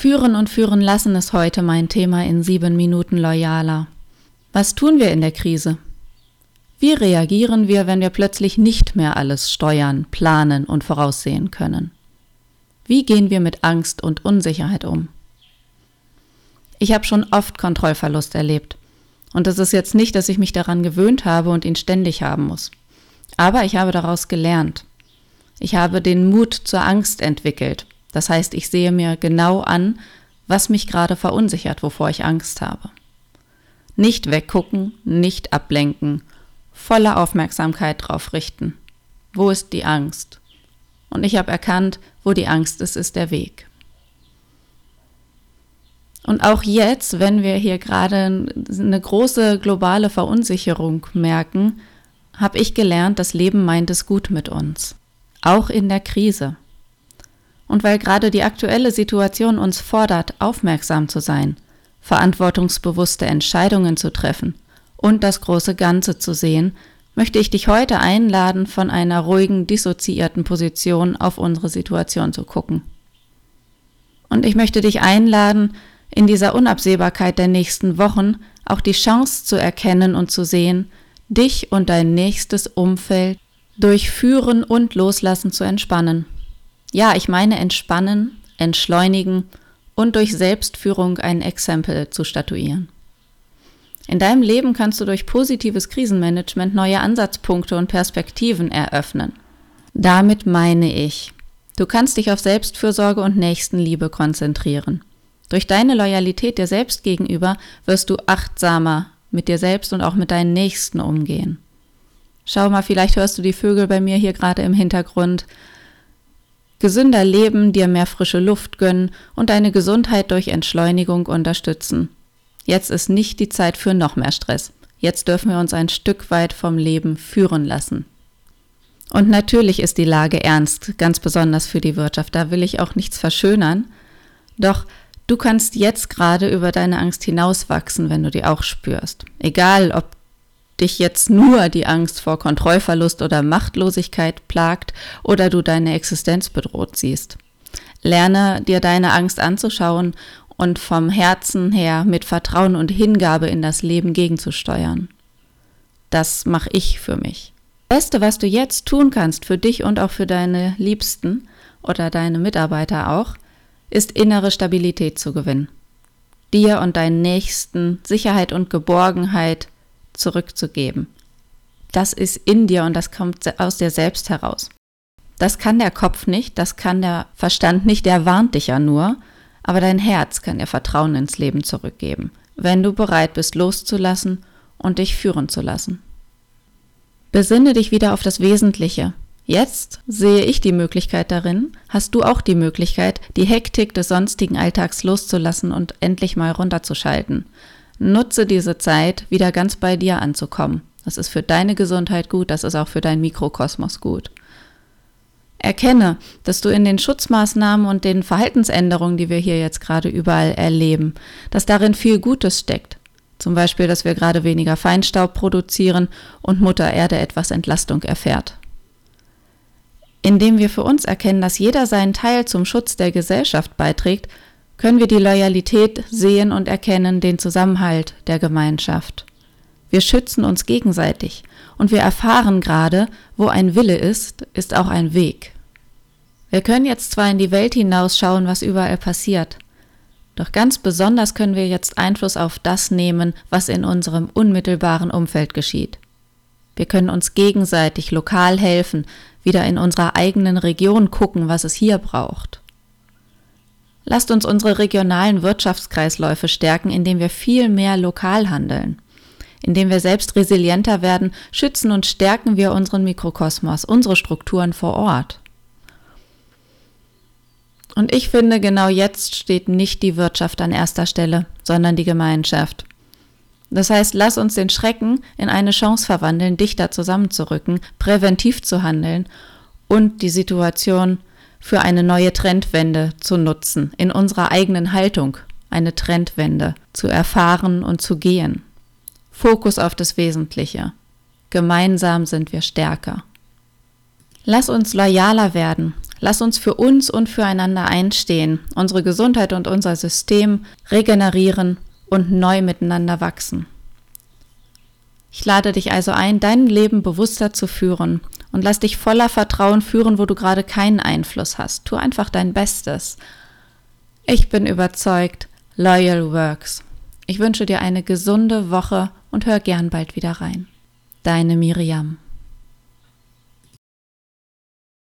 Führen und führen lassen ist heute mein Thema in sieben Minuten loyaler. Was tun wir in der Krise? Wie reagieren wir, wenn wir plötzlich nicht mehr alles steuern, planen und voraussehen können? Wie gehen wir mit Angst und Unsicherheit um? Ich habe schon oft Kontrollverlust erlebt. Und es ist jetzt nicht, dass ich mich daran gewöhnt habe und ihn ständig haben muss. Aber ich habe daraus gelernt. Ich habe den Mut zur Angst entwickelt. Das heißt, ich sehe mir genau an, was mich gerade verunsichert, wovor ich Angst habe. Nicht weggucken, nicht ablenken, volle Aufmerksamkeit drauf richten. Wo ist die Angst? Und ich habe erkannt, wo die Angst ist, ist der Weg. Und auch jetzt, wenn wir hier gerade eine große globale Verunsicherung merken, habe ich gelernt, das Leben meint es gut mit uns. Auch in der Krise. Und weil gerade die aktuelle Situation uns fordert, aufmerksam zu sein, verantwortungsbewusste Entscheidungen zu treffen und das große Ganze zu sehen, möchte ich dich heute einladen, von einer ruhigen, dissoziierten Position auf unsere Situation zu gucken. Und ich möchte dich einladen, in dieser Unabsehbarkeit der nächsten Wochen auch die Chance zu erkennen und zu sehen, dich und dein nächstes Umfeld durch Führen und Loslassen zu entspannen. Ja, ich meine entspannen, entschleunigen und durch Selbstführung ein Exempel zu statuieren. In deinem Leben kannst du durch positives Krisenmanagement neue Ansatzpunkte und Perspektiven eröffnen. Damit meine ich, du kannst dich auf Selbstfürsorge und Nächstenliebe konzentrieren. Durch deine Loyalität dir selbst gegenüber wirst du achtsamer mit dir selbst und auch mit deinen Nächsten umgehen. Schau mal, vielleicht hörst du die Vögel bei mir hier gerade im Hintergrund. Gesünder leben, dir mehr frische Luft gönnen und deine Gesundheit durch Entschleunigung unterstützen. Jetzt ist nicht die Zeit für noch mehr Stress. Jetzt dürfen wir uns ein Stück weit vom Leben führen lassen. Und natürlich ist die Lage ernst, ganz besonders für die Wirtschaft. Da will ich auch nichts verschönern. Doch Du kannst jetzt gerade über deine Angst hinauswachsen, wenn du die auch spürst. Egal, ob dich jetzt nur die Angst vor Kontrollverlust oder Machtlosigkeit plagt oder du deine Existenz bedroht siehst. Lerne dir deine Angst anzuschauen und vom Herzen her mit Vertrauen und Hingabe in das Leben gegenzusteuern. Das mache ich für mich. Beste, was du jetzt tun kannst für dich und auch für deine Liebsten oder deine Mitarbeiter auch, ist innere Stabilität zu gewinnen. Dir und deinen Nächsten Sicherheit und Geborgenheit zurückzugeben. Das ist in dir und das kommt aus dir selbst heraus. Das kann der Kopf nicht, das kann der Verstand nicht, der warnt dich ja nur, aber dein Herz kann dir Vertrauen ins Leben zurückgeben, wenn du bereit bist loszulassen und dich führen zu lassen. Besinne dich wieder auf das Wesentliche, Jetzt sehe ich die Möglichkeit darin, hast du auch die Möglichkeit, die Hektik des sonstigen Alltags loszulassen und endlich mal runterzuschalten. Nutze diese Zeit, wieder ganz bei dir anzukommen. Das ist für deine Gesundheit gut, das ist auch für dein Mikrokosmos gut. Erkenne, dass du in den Schutzmaßnahmen und den Verhaltensänderungen, die wir hier jetzt gerade überall erleben, dass darin viel Gutes steckt. Zum Beispiel, dass wir gerade weniger Feinstaub produzieren und Mutter Erde etwas Entlastung erfährt. Indem wir für uns erkennen, dass jeder seinen Teil zum Schutz der Gesellschaft beiträgt, können wir die Loyalität sehen und erkennen, den Zusammenhalt der Gemeinschaft. Wir schützen uns gegenseitig und wir erfahren gerade, wo ein Wille ist, ist auch ein Weg. Wir können jetzt zwar in die Welt hinausschauen, was überall passiert, doch ganz besonders können wir jetzt Einfluss auf das nehmen, was in unserem unmittelbaren Umfeld geschieht. Wir können uns gegenseitig lokal helfen, wieder in unserer eigenen Region gucken, was es hier braucht. Lasst uns unsere regionalen Wirtschaftskreisläufe stärken, indem wir viel mehr lokal handeln. Indem wir selbst resilienter werden, schützen und stärken wir unseren Mikrokosmos, unsere Strukturen vor Ort. Und ich finde, genau jetzt steht nicht die Wirtschaft an erster Stelle, sondern die Gemeinschaft. Das heißt, lass uns den Schrecken in eine Chance verwandeln, dichter zusammenzurücken, präventiv zu handeln und die Situation für eine neue Trendwende zu nutzen, in unserer eigenen Haltung eine Trendwende zu erfahren und zu gehen. Fokus auf das Wesentliche. Gemeinsam sind wir stärker. Lass uns loyaler werden. Lass uns für uns und füreinander einstehen, unsere Gesundheit und unser System regenerieren und neu miteinander wachsen. Ich lade dich also ein, dein Leben bewusster zu führen und lass dich voller Vertrauen führen, wo du gerade keinen Einfluss hast. Tu einfach dein Bestes. Ich bin überzeugt, Loyal Works. Ich wünsche dir eine gesunde Woche und hör gern bald wieder rein. Deine Miriam.